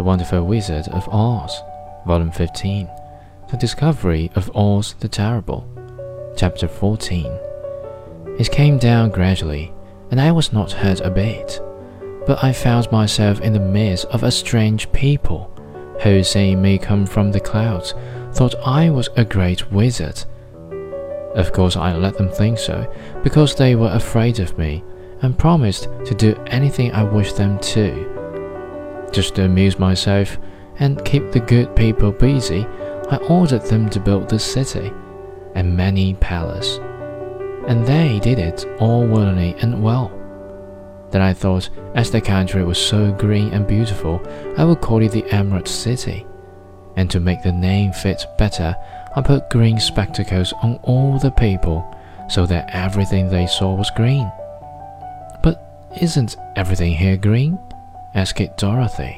The Wonderful Wizard of Oz, Volume 15, The Discovery of Oz the Terrible, Chapter 14. It came down gradually, and I was not hurt a bit, but I found myself in the midst of a strange people, who, seeing me come from the clouds, thought I was a great wizard. Of course, I let them think so, because they were afraid of me and promised to do anything I wished them to. Just to amuse myself and keep the good people busy, I ordered them to build the city and many palaces. And they did it all willingly and well. Then I thought, as the country was so green and beautiful, I would call it the Emerald City. And to make the name fit better, I put green spectacles on all the people so that everything they saw was green. But isn't everything here green? Asked Dorothy.